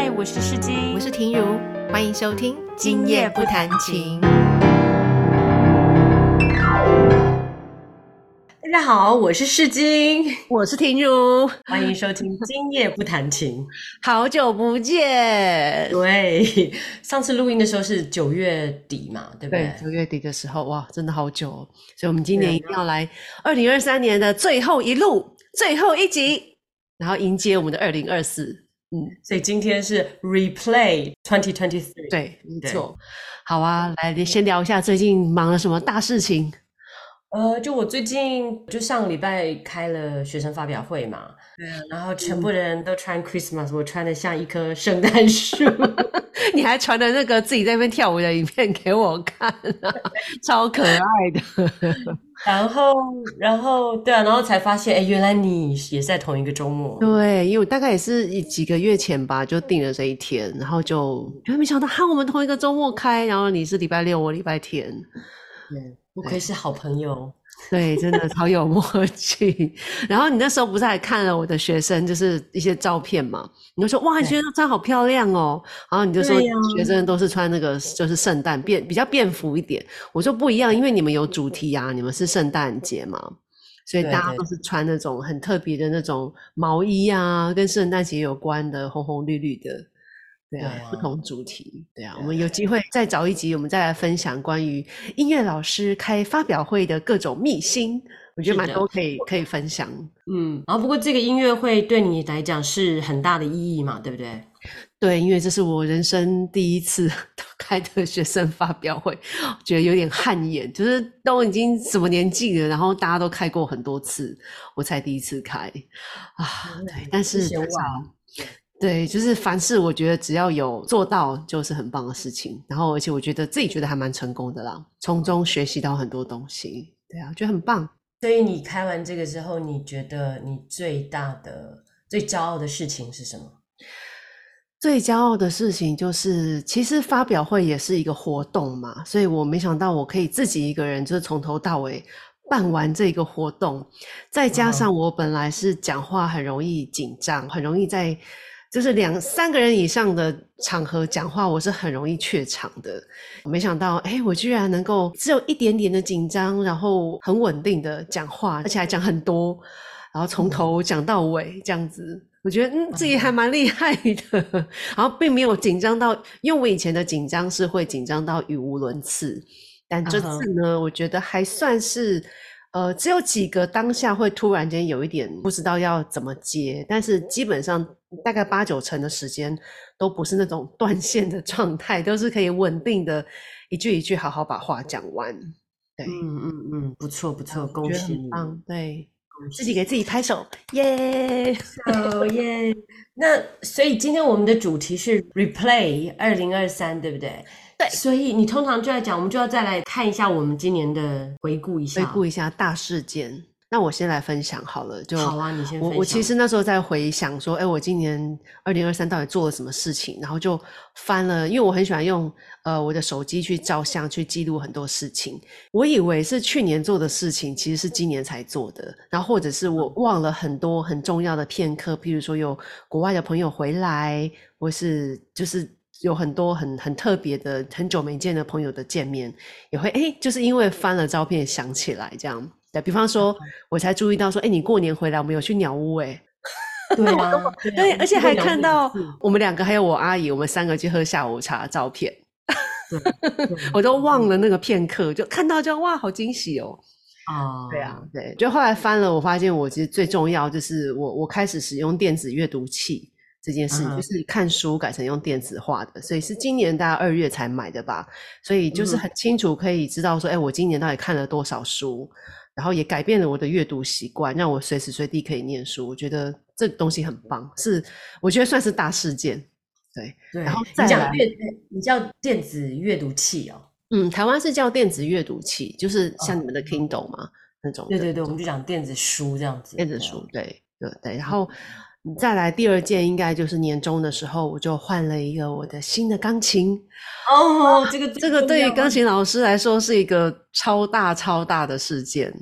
嗨，我是世金，我是婷如，欢迎收听《今夜不弹琴》。大家好，我是世金，我是婷如，欢迎收听《今夜不弹琴》。好久不见，对，上次录音的时候是九月底嘛，对不对？九月底的时候，哇，真的好久，哦，所以我们今年一定要来二零二三年的最后一路，最后一集，然后迎接我们的二零二四。嗯，所以今天是 Replay Twenty Twenty Three，对，没错。好啊，来先聊一下最近忙了什么大事情。呃，就我最近就上个礼拜开了学生发表会嘛，对啊，然后全部人都穿 Christmas，我穿的像一棵圣诞树，你还传了那个自己在那边跳舞的影片给我看，超可爱的。然后，然后，对啊，然后才发现，哎，原来你也在同一个周末。对，因为我大概也是几个月前吧，就定了这一天，然后就，没想到哈，我们同一个周末开，然后你是礼拜六，我礼拜天。对，不愧是好朋友。对，真的超有默契。然后你那时候不是还看了我的学生，就是一些照片嘛？你就说哇，你学生穿好漂亮哦。然后你就说学生都是穿那个就是圣诞便比较便服一点。我说不一样，因为你们有主题啊，你们是圣诞节嘛，所以大家都是穿那种很特别的那种毛衣啊，跟圣诞节有关的红红绿绿的。对啊，不同主题。对啊，我们有机会再找一集，我们再来分享关于音乐老师开发表会的各种秘辛。我觉得蛮多可以可以分享。嗯，然后不过这个音乐会对你来讲是很大的意义嘛，对不对？对，因为这是我人生第一次 开的学生发表会，觉得有点汗颜。就是都已经什么年纪了，然后大家都开过很多次，我才第一次开啊。对，但是。对，就是凡事我觉得只要有做到，就是很棒的事情。然后，而且我觉得自己觉得还蛮成功的啦，从中学习到很多东西。对啊，觉得很棒。所以你开完这个之后，你觉得你最大的、最骄傲的事情是什么？最骄傲的事情就是，其实发表会也是一个活动嘛，所以我没想到我可以自己一个人，就是从头到尾办完这个活动。再加上我本来是讲话很容易紧张，很容易在。就是两三个人以上的场合讲话，我是很容易怯场的。没想到，哎，我居然能够只有一点点的紧张，然后很稳定的讲话，而且还讲很多，然后从头讲到尾这样子。我觉得，嗯，自己还蛮厉害的。然后并没有紧张到，因为我以前的紧张是会紧张到语无伦次，但这次呢，我觉得还算是。呃，只有几个当下会突然间有一点不知道要怎么接，但是基本上大概八九成的时间都不是那种 断线的状态，都是可以稳定的一句一句好好把话讲完。对，嗯嗯嗯，不错不错，恭喜你！对，自己给自己拍手，耶！哦耶！那所以今天我们的主题是 Replay 二零二三，对不对？对，所以你通常就在讲，我们就要再来看一下我们今年的回顾一下，回顾一下大事件。那我先来分享好了，就好啊，你先。我我其实那时候在回想说，哎，我今年二零二三到底做了什么事情？然后就翻了，因为我很喜欢用呃我的手机去照相，去记录很多事情。我以为是去年做的事情，其实是今年才做的。然后或者是我忘了很多很重要的片刻，譬如说有国外的朋友回来，或是就是。有很多很很特别的、很久没见的朋友的见面，也会哎，就是因为翻了照片想起来这样。对比方说，我才注意到说，哎，你过年回来，我们有去鸟屋哎。对啊，对，而且还看到我们两个还有我阿姨，我们三个去喝下午茶的照片。我都忘了那个片刻，就看到就哇，好惊喜哦。啊，对啊，对，就后来翻了，我发现我其实最重要就是我我开始使用电子阅读器。这件事就是看书改成用电子化的，所以是今年大概二月才买的吧，所以就是很清楚可以知道说，哎，我今年到底看了多少书，然后也改变了我的阅读习惯，让我随时随地可以念书。我觉得这东西很棒，是我觉得算是大事件。对，然后再讲阅，你叫电子阅读器哦，嗯，台湾是叫电子阅读器，就是像你们的 Kindle 嘛那种。对对对，我们就讲电子书这样子。电子书，对对对，然后。再来第二件，应该就是年终的时候，我就换了一个我的新的钢琴。哦，这个这个对于钢琴老师来说是一个超大超大的事件。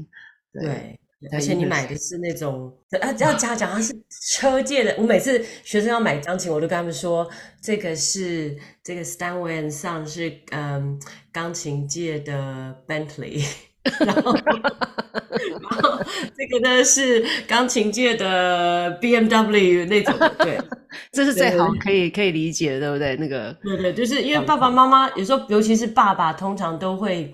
对，而且你买的是那种，啊，要加讲它是车界的。我每次学生要买钢琴，我都跟他们说，这个是这个 Steinway Son 是嗯钢琴界的 Bentley，然后这个呢是钢琴界的 BMW 那种，对，这是最好可以可以理解，对不对？那个对对，就是因为爸爸妈妈有时候，尤其是爸爸，通常都会。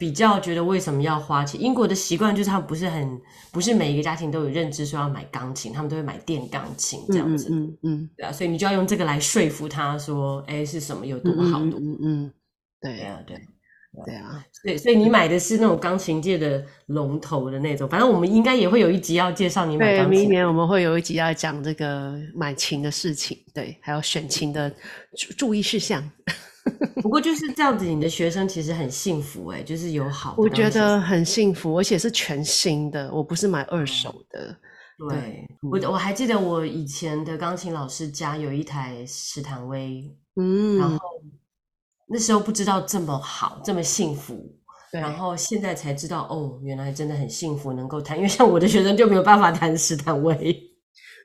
比较觉得为什么要花钱？英国的习惯就是他们不是很，不是每一个家庭都有认知说要买钢琴，他们都会买电钢琴这样子。嗯嗯，对啊，所以你就要用这个来说服他说，哎，是什么有多好？嗯嗯，对啊，对，对啊，对，所以你买的是那种钢琴界的龙头的那种。反正我们应该也会有一集要介绍你买钢琴。明年我们会有一集要讲这个买琴的事情，对，还有选琴的注注意事项。不过就是这样子，你的学生其实很幸福哎，就是有好，我觉得很幸福，而且是全新的，我不是买二手的。对，我我还记得我以前的钢琴老师家有一台史坦威，嗯，然后那时候不知道这么好，这么幸福，然后现在才知道哦，原来真的很幸福，能够谈，因为像我的学生就没有办法谈石坦威。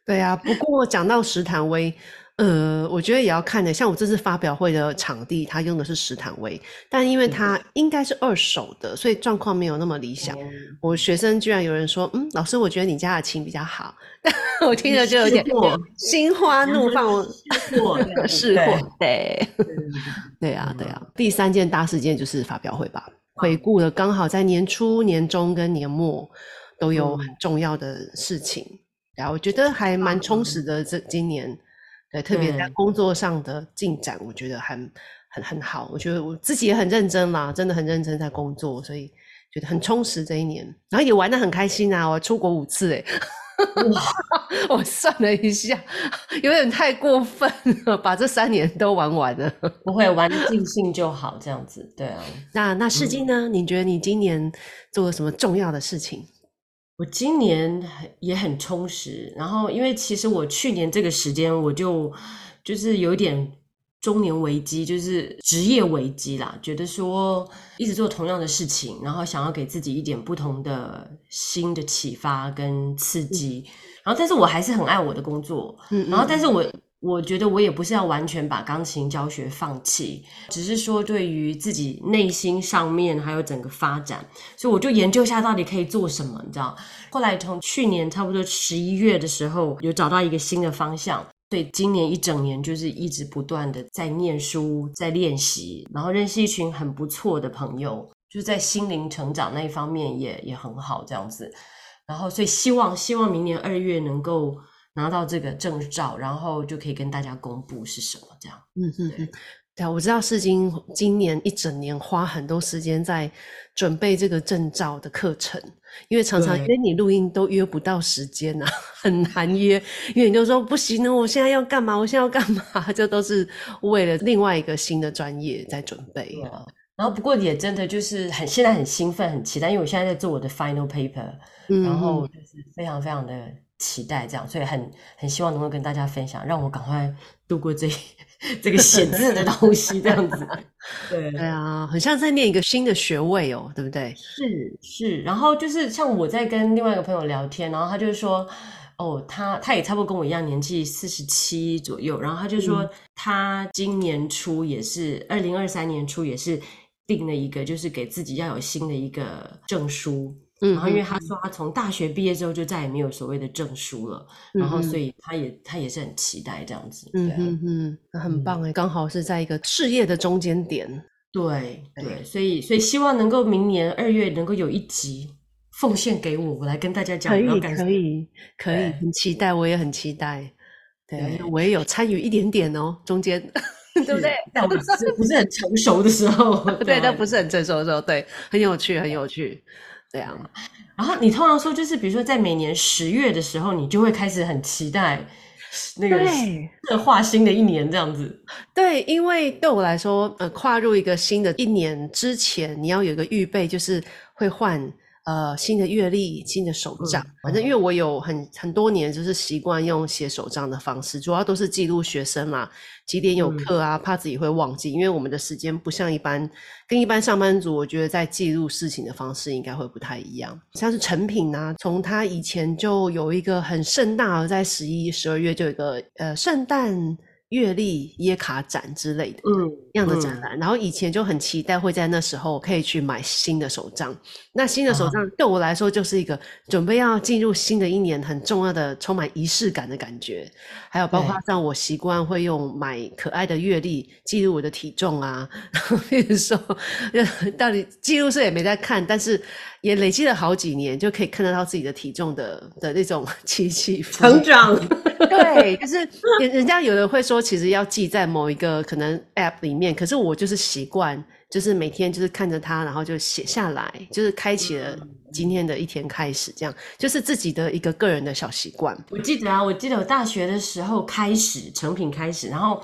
对啊，不过讲到石坦威。呃，我觉得也要看的，像我这次发表会的场地，它用的是史坦威，但因为它应该是二手的，所以状况没有那么理想。我学生居然有人说：“嗯，老师，我觉得你家的琴比较好。”我听着就有点 心花怒放，是货，对，对啊，对啊。第三件大事件就是发表会吧，回顾了刚好在年初、年中跟年末都有很重要的事情，然后我觉得还蛮充实的。这今年。对，特别在工作上的进展，我觉得很很很好。我觉得我自己也很认真啦，真的很认真在工作，所以觉得很充实这一年，然后也玩的很开心啊！我出国五次，哎，我算了一下，有点太过分了，把这三年都玩完了。不会玩的尽兴就好，这样子，对啊。那那世金呢？你觉得你今年做了什么重要的事情？我今年很也很充实，然后因为其实我去年这个时间我就就是有点中年危机，就是职业危机啦，觉得说一直做同样的事情，然后想要给自己一点不同的新的启发跟刺激，然后但是我还是很爱我的工作，嗯，然后但是我。我觉得我也不是要完全把钢琴教学放弃，只是说对于自己内心上面还有整个发展，所以我就研究一下到底可以做什么，你知道？后来从去年差不多十一月的时候，有找到一个新的方向，对，今年一整年就是一直不断的在念书、在练习，然后认识一群很不错的朋友，就是在心灵成长那一方面也也很好这样子，然后所以希望希望明年二月能够。拿到这个证照，然后就可以跟大家公布是什么这样。嗯嗯嗯，对啊，我知道世金今年一整年花很多时间在准备这个证照的课程，因为常常约你录音都约不到时间呐，很难约，因为你就说不行呢，我现在要干嘛？我现在要干嘛？这都是为了另外一个新的专业在准备。然后不过也真的就是很现在很兴奋，很期待，因为我现在在做我的 final paper，然后就是非常非常的。期待这样，所以很很希望能够跟大家分享，让我赶快度过这 这个写字的东西，这样子。对对啊，很像在念一个新的学位哦，对不对？是是，然后就是像我在跟另外一个朋友聊天，然后他就是说，哦，他他也差不多跟我一样年纪，四十七左右，然后他就说他今年初也是二零二三年初也是定了一个，就是给自己要有新的一个证书。然后，因为他说他从大学毕业之后就再也没有所谓的证书了，然后所以他也他也是很期待这样子，嗯嗯嗯，很棒哎，刚好是在一个事业的中间点，对对，所以所以希望能够明年二月能够有一集奉献给我，我来跟大家讲，可以可以可以，很期待，我也很期待，对我也有参与一点点哦，中间 对不对？但不是不是很成熟的时候，对，但不是很成熟的时候，对，很有趣，很有趣。这样，然后你通常说，就是比如说在每年十月的时候，你就会开始很期待那个策划新的一年这样子。对，因为对我来说，呃，跨入一个新的一年之前，你要有一个预备，就是会换呃新的阅历、新的手账。嗯反正因为我有很很多年就是习惯用写手账的方式，主要都是记录学生嘛，几点有嗯课啊，怕自己会忘记，因为我们的时间不像一般跟一般上班族，我觉得在记录事情的方式应该会不太一样。像是成品啊，从他以前就有一个很盛大的，在十一、十二月就有一个呃圣诞月历耶卡展之类的。嗯，样的展嗯览，然后以前就很期待会在那时候可以去买新的手账。那新的手啊账对我来说就是一个准备要进入新的一年很重要的、充满仪式感的感觉。还有包括像我习惯会用买可爱的月历记录我的体重啊，然后比如说呃到底记录是也没在看，但是也累积了好几年，就可以看得到自己的体重的的那种 起起伏成长，对，就是人人家有的会说，其实要记在某一个可能 App 里面，可是我就是习惯，就是每天就是看着它，然后就写下来，就是开启了今天的一天开始，这样就是自己的一个个人的小习惯。我记得啊，我记得我大学的时候开始成品开始，然后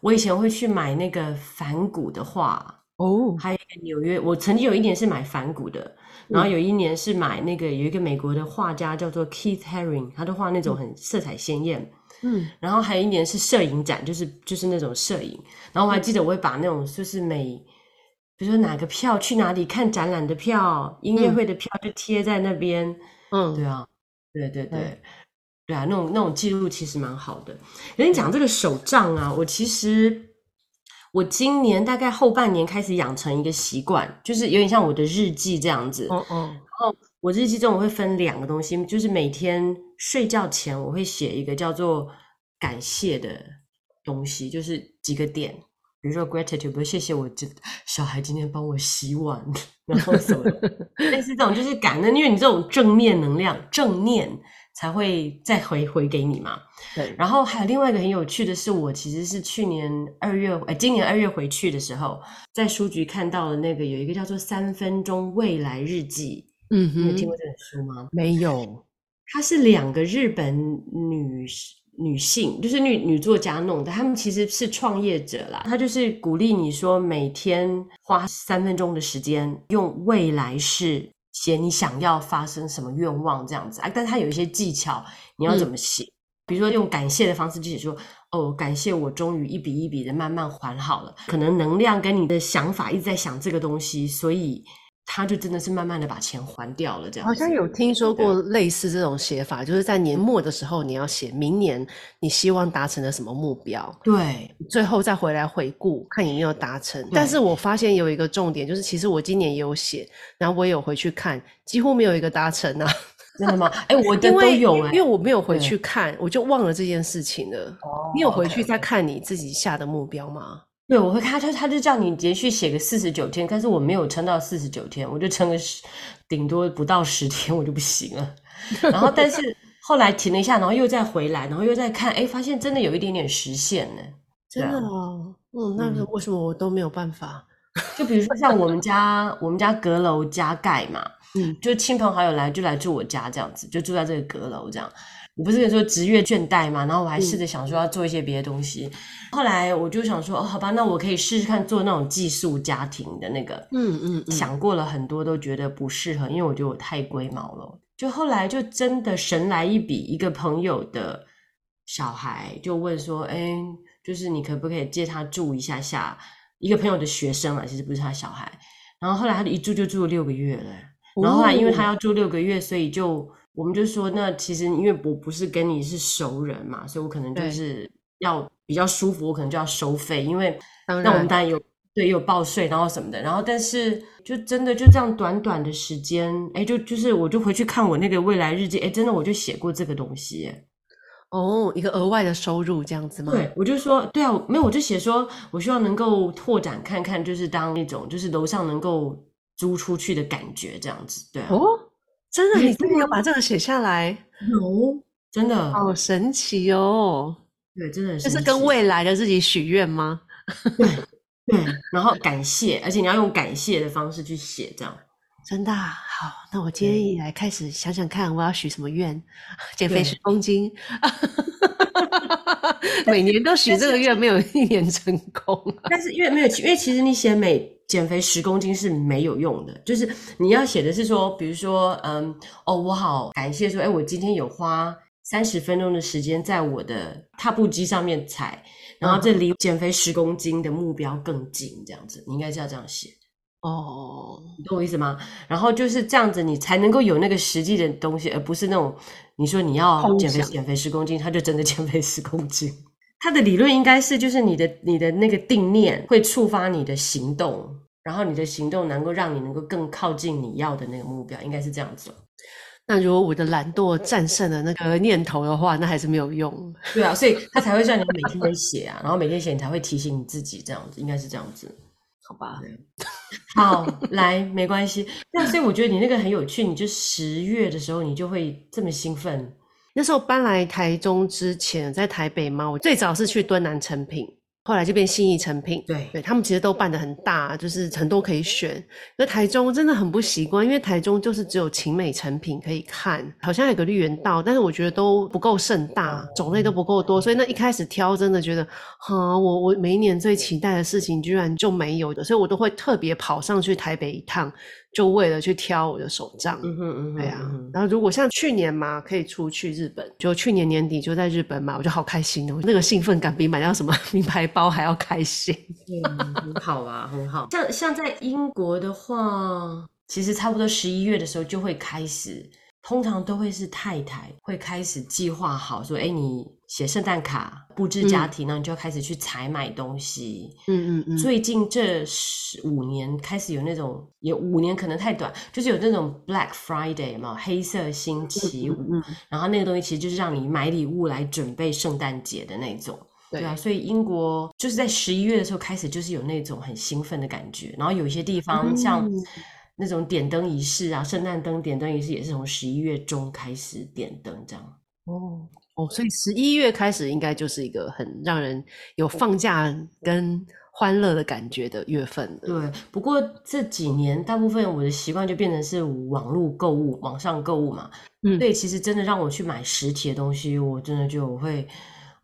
我以前会去买那个反骨的画，哦，还有一个纽约，我曾经有一年是买反骨的，然后有一年是买那个有一个美国的画家叫做 Keith Haring，他的画那种很色彩鲜艳，嗯，然后还有一年是摄影展，就是就是那种摄影，然后我还记得我会把那种就是每，比如说哪个票去哪里看展览的票、音乐会的票就贴在那边，嗯，对啊，对对对。对，对啊，那种那种记录其实蛮好的。跟你讲这个手账啊，我其实我今年大概后半年开始养成一个习惯，就是有点像我的日记这样子。哦哦，我日记中我会分两个东西，就是每天睡觉前我会写一个叫做感谢的东西，就是几个点，比如说 gratitude，比如谢谢我这小孩今天帮我洗碗，然后什么的，类似这种就是感恩，因为你这种正面能量、正念才会再回回给你嘛。对，然后还有另外一个很有趣的是，我其实是去年二月，哎，今年二月回去的时候，在书局看到了那个有一个叫做《三分钟未来日记》，嗯哼，你有听过这本书吗？没有，它是两个日本女女性，就是女女作家弄的，她们其实是创业者啦。她就是鼓励你说，每天花三分钟的时间，用未来式写你想要发生什么愿望这样子啊。但是它有一些技巧，你要怎么写？比如说用感谢的方式，就写说哦，感谢我终于一笔一笔的慢慢还好了。可能能量跟你的想法一直在想这个东西，所以他就真的是慢慢的把钱还掉了。这样好像有听说过类似这种写法，就是在年末的时候，你要写明年你希望达成的什么目标，对，最后再回来回顾，看有没有达成。但是我发现有一个重点，就是其实我今年也有写，然后我也有回去看，几乎没有一个达成啊。真的吗？哎、我 的都因为有哎、因为我没有回去看，我就忘了这件事情了。哦你有回去再看你自己下的目标吗？对，我会看他，他就叫你连续写个四十九天，但是我没有撑到四十九天，我就撑个十，顶多不到十天我就不行了。然后，但是后来停了一下，然后又再回来，然后又再看，哎，发现真的有一点点实现呢。真的哦，嗯，那个嗯为什么我都没有办法？就比如说像我们家，我们家阁楼加盖嘛，嗯，就亲朋好友来就来住我家这样子，就住在这个阁楼这样。我不是跟你说职业倦怠嘛，然后我还试着想说要做一些别的东西。后来我就想说，哦，好吧，那我可以试试看做那种寄宿家庭的那个。嗯嗯嗯，想过了很多，都觉得不适合，因为我觉得我太龟毛了。就后来就真的神来一笔，一个朋友的小孩就问说：“哎，就是你可不可以借他住一下下？”一个朋友的学生啊，其实不是他小孩。然后后来他一住就住了六个月了。然后后来因为他哦要住六个月，所以就我们就说，那其实因为我不是跟你是熟人嘛，所以我可能就是要比较舒服，我可能就要收费，因为那我们当然有对有报税，然后什么的，然后但是就真的就这样短短的时间，哎，就就是我就回去看我那个未来日记，哎，真的我就写过这个东西，哎哦，一个额外的收入这样子吗？对，我就说，对啊，没有，我就写说，我希望能够拓展看看，就是当那种就是楼上能够租出去的感觉，这样子，对啊，哦，真的，你真的要把这个写下来，有真的，好神奇哦！对，真的很这是跟未来的自己许愿吗？对对，然后感谢，而且你要用感谢的方式去写，这样。真的啊、好，那我今天一来开始想想看，我要许什么愿？减肥十公斤，每年都许这个愿，没有一年成功啊。但是因为没有，因为其实你写每减肥十公斤是没有用的，就是你要写的是说，比如说，嗯，哦，我好感谢说，哎，我今天有花三十分钟的时间在我的踏步机上面踩，然后这离减肥十公斤的目标更近，这样子，你应该是要这样写。哦，你懂我意思吗？然后就是这样子，你才能够有那个实际的东西，而不是那种你说你要空减肥减肥十公斤，他就真的减肥十公斤。他的理论应该是，就是你的你的那个定念会触发你的行动，然后你的行动能够让你能够更靠近你要的那个目标，应该是这样子。那如果我的懒惰战胜了那个念头的话，那还是没有用。对啊，所以他才会让你每天在写啊，然后每天写你才会提醒你自己这样子，应该是这样子。好吧，好，来，没关系。那所以我觉得你那个很有趣，你就十月的时候你就会这么兴奋。那时候搬来台中之前，在台北嘛，我最早是去敦南成品，后来就变信义成品。对对他们其实都办的很大，就是很多可以选。那台中真的很不习惯，因为台中就是只有晴美成品可以看，好像有个绿园道，但是我觉得都不够盛大，种类都不够多，所以那一开始挑真的觉得，哈，我我每一年最期待的事情居然就没有的，所以我都会特别跑上去台北一趟，就为了去挑我的手账。嗯哼嗯哼，对啊嗯哼，然后如果像去年嘛，可以出去日本，就去年年底就在日本嘛，我就好开心哦，那个兴奋感比买到什么 名牌包还要开心。嗯，很好啊，很好。像像在英国的话，其实差不多十一月的时候就会开始，通常都会是太太会开始计划好，说，哎，你写圣诞卡，布置家庭，然后你就要开始去采买东西。嗯嗯嗯，最近这十五年开始有那种，也五年可能太短，就是有那种 Black Friday 嘛，黑色星期五，嗯然后那个东西其实就是让你买礼物来准备圣诞节的那种。对啊，所以英国就是在十一月的时候开始，就是有那种很兴奋的感觉。然后有一些地方像嗯那种点灯仪式啊，圣诞灯点灯仪式也是从十一月中开始点灯这样。哦哦，所以十一月开始应该就是一个很让人有放假跟欢乐的感觉的月份了。对，不过这几年大部分我的习惯就变成是网络购物、网上购物嘛。嗯所以其实真的让我去买实体的东西，我真的就会。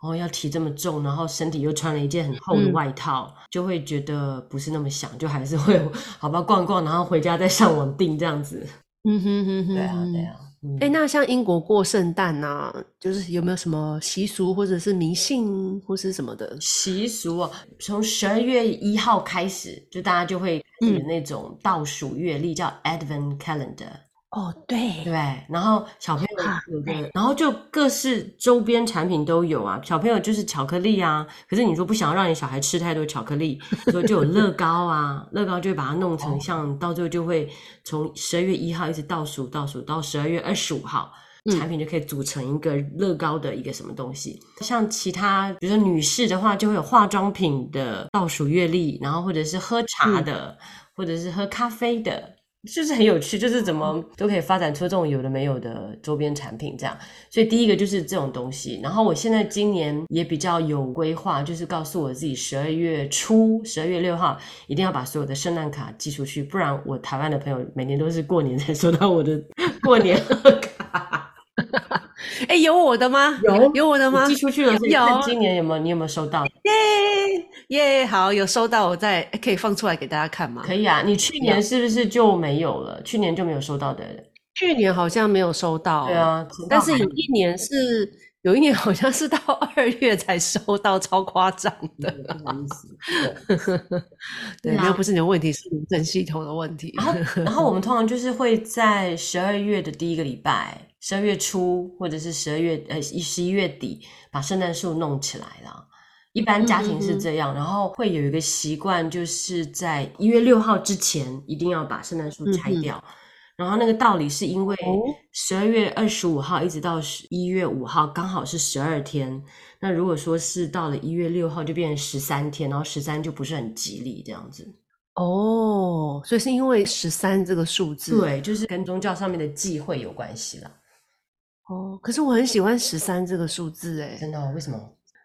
哦，要提这么重，然后身体又穿了一件很厚的嗯外套，就会觉得不是那么想，就还是会好吧逛逛，然后回家再上网订这样子。嗯哼哼哼，对啊，对。啊。嗯哎、那像英国过圣诞呐，就是有没有什么习俗或者是迷信或是什么的？习俗啊，从十二月一号开始，就大家就会嗯有那种倒数月历，叫 Advent Calendar。哦，对对，然后小朋友啊有个，然后就各式周边产品都有啊。小朋友就是巧克力啊，可是你说不想要让你小孩吃太多巧克力，所以就有乐高啊，乐高就会把它弄成像，到最后就会从十二月一号一直倒数倒数到十二月二十五号。嗯产品就可以组成一个乐高的一个什么东西，像其他，比如说女士的话，就会有化妆品的倒数月历，然后或者是喝茶的，或者是喝咖啡的，就是很有趣，就是怎么都可以发展出这种有的没有的周边产品这样。所以第一个就是这种东西，然后我现在今年也比较有规划，就是告诉我自己十二月初，十二月六号一定要把所有的圣诞卡寄出去，不然我台湾的朋友每年都是过年才收到我的过年贺卡。哎、有我的吗？有有我的吗？寄出去了，有今年有没有你有没有收到？耶耶，好，有收到，我再诶可以放出来给大家看吗？可以啊，你去年是不是就没有了？去年就没有收到的。去年好像没有收到，对，啊，但是有一年是有一年好像是到二月才收到，超夸张的。对不好意思。对那不是你的问题，是邮政系统的问题。然后，然后我们通常就是会在十二月的第一个礼拜，十二月初或者是十二月呃十一月底把圣诞树弄起来了。一般家庭是这样，然后会有一个习惯，就是在一月六号之前一定要把圣诞树拆掉。然后那个道理是因为哦十二月二十五号一直到十一月五号刚好是十二天，那如果说是到了一月六号就变成十三天，然后十三就不是很吉利这样子。哦，所以是因为十三这个数字。对，就是跟宗教上面的忌讳有关系啦。哦，可是我很喜欢十三这个数字，哎，真的、哦？为什么？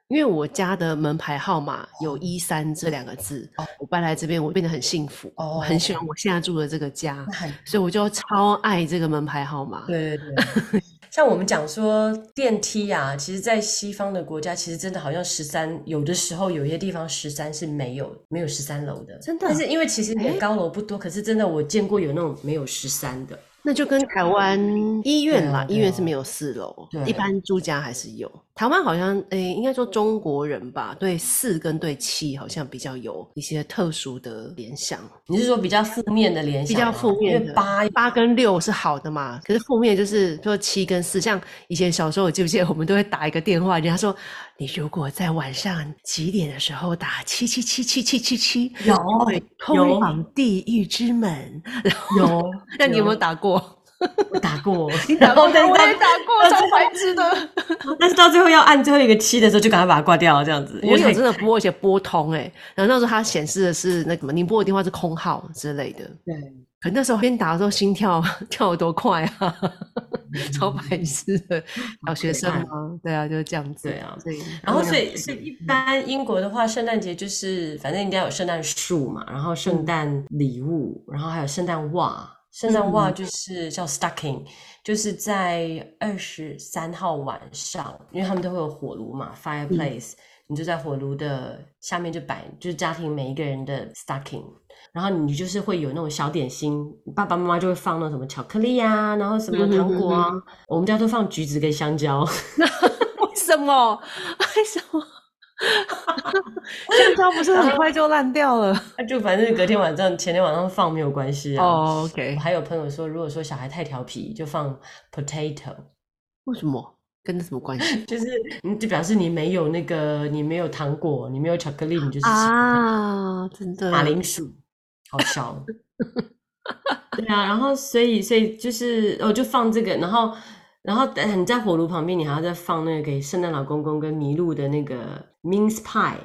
因为我家的门牌号码有一三这两个字，哦我搬来这边我变得很幸福，哦我很喜欢我现在住的这个家所以我就超爱这个门牌号码。对对对。像我们讲说电梯啊，其实，在西方的国家，其实真的好像十三，有的时候有些地方十三是没有没有十三楼的，真的但是因为其实也诶高楼不多，可是真的我见过有那种没有十三的。那就跟台湾医院啦，医院是没有四楼，一般住家还是有。台湾好像诶、应该说中国人吧，对四跟对七好像比较有一些特殊的联想。你是说比较负面的联比想比？较负面的因为八八跟六是好的嘛，可是负面就是说七跟四，像以前小时候，我记不记得我们都会打一个电话，人家说你如果在晚上几点的时候打七七七七七七七，有会通往地狱之门。然后，有，那你有没有打过？我打过？打过，但是我也打过，超白痴的。但是到最后要按最后一个七的时候，就赶快把它挂掉，这样子。我有真的拨，而且拨通哎、然后那时候它显示的是那个什么，你拨的电话是空号之类的。对，可那时候边打的时候心跳 跳得多快啊，超白痴的小学生吗？对啊，就是这样子。对啊所以然后，嗯所以，所以一般英国的话，圣诞节就是反正应该有圣诞树嘛，然后圣诞礼物，然后还有圣诞袜。圣诞袜就是叫 stocking，就是在二十三号晚上，因为他们都会有火炉嘛，fireplace，、你就在火炉的下面就摆，就是家庭每一个人的 stocking，然后你就是会有那种小点心，爸爸妈妈就会放那什么巧克力啊，然后什么糖果啊，我们家都放橘子跟香蕉。为什么？为什么？香蕉不是很快就烂掉了？那 就反正隔天晚上、前天晚上放没有关系啊。哦，OK，还有朋友说，如果说小孩太调皮，就放 potato，为什么？跟那什么关系 就是你，就表示你没有那个，你没有糖果，你没有巧克力，你就是吃啊？真的马铃薯，好笑。对啊，然后所以所以就是哦，就放这个，然后然后等你在火炉旁边，你还要再放那个给圣诞老公公跟麋鹿的那个 mince pie，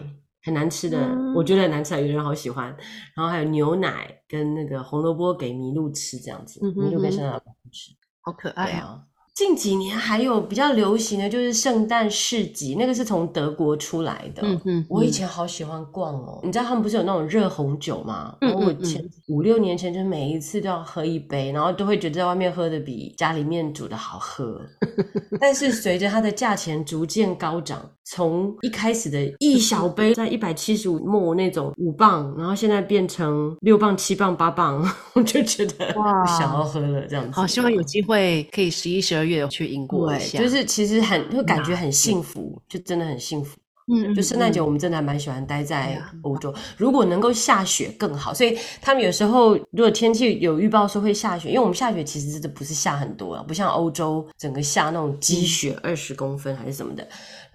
很难吃的，嗯我觉得很难吃啊，有人好喜欢。然后还有牛奶跟那个红萝卜给麋鹿吃，这样子，麋鹿跟哼圣诞老公公吃。好可爱啊！近几年还有比较流行的就是圣诞市集，那个是从德国出来的。嗯嗯我以嗯前好喜欢逛哦，你知道他们不是有那种热红酒吗？嗯然后我前五六年前就每一次都要喝一杯，然后都会觉得在外面喝的比家里面煮的好喝。但是随着它的价钱逐渐高涨，从一开始的一小杯在一百七十五末那种五磅，然后现在变成六磅、七磅、八磅，我就觉得哇不想要喝了这样子。好，希望有机会可以十一、十二月去英国一对，下。就是其实很会感觉很幸福，就真的很幸福。嗯，就圣诞节，嗯我们真的还蛮喜欢待在欧洲。如果能够下雪更好，所以他们有时候如果天气有预报说会下雪，因为我们下雪其实真的不是下很多啊，不像欧洲整个下那种积嗯雪二十公分还是什么的。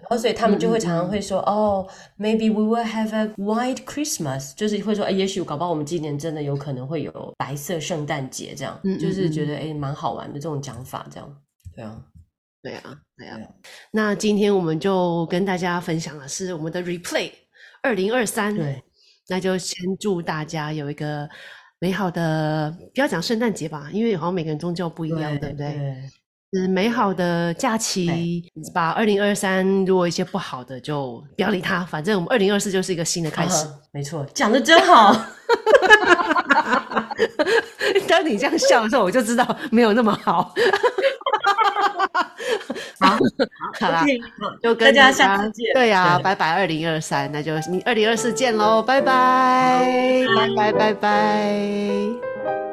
然后所以他们就会常常会说，哦，maybe we will have a white Christmas，就是会说，哎，也许搞不好我们今年真的有可能会有白色圣诞节，这样，嗯嗯就是觉嗯得哎蛮好玩的这种讲法，这样，对啊，对啊，对啊对啊。那今天我们就跟大家分享的是我们的 Replay 二零二三，对，那就先祝大家有一个美好的，不要讲圣诞节吧，因为好像每个人宗教不一样，对不对？对。是美好的假期，把二零二三如果一些不好的就不要理它，反正我们二零二四就是一个新的开始。啊没错，讲的真好。当你这样笑的时候，我就知道没有那么好。好，好啦就跟大家下次见对呀、对拜拜，二零二三，那就你二零二四见喽，拜拜，拜拜，拜拜。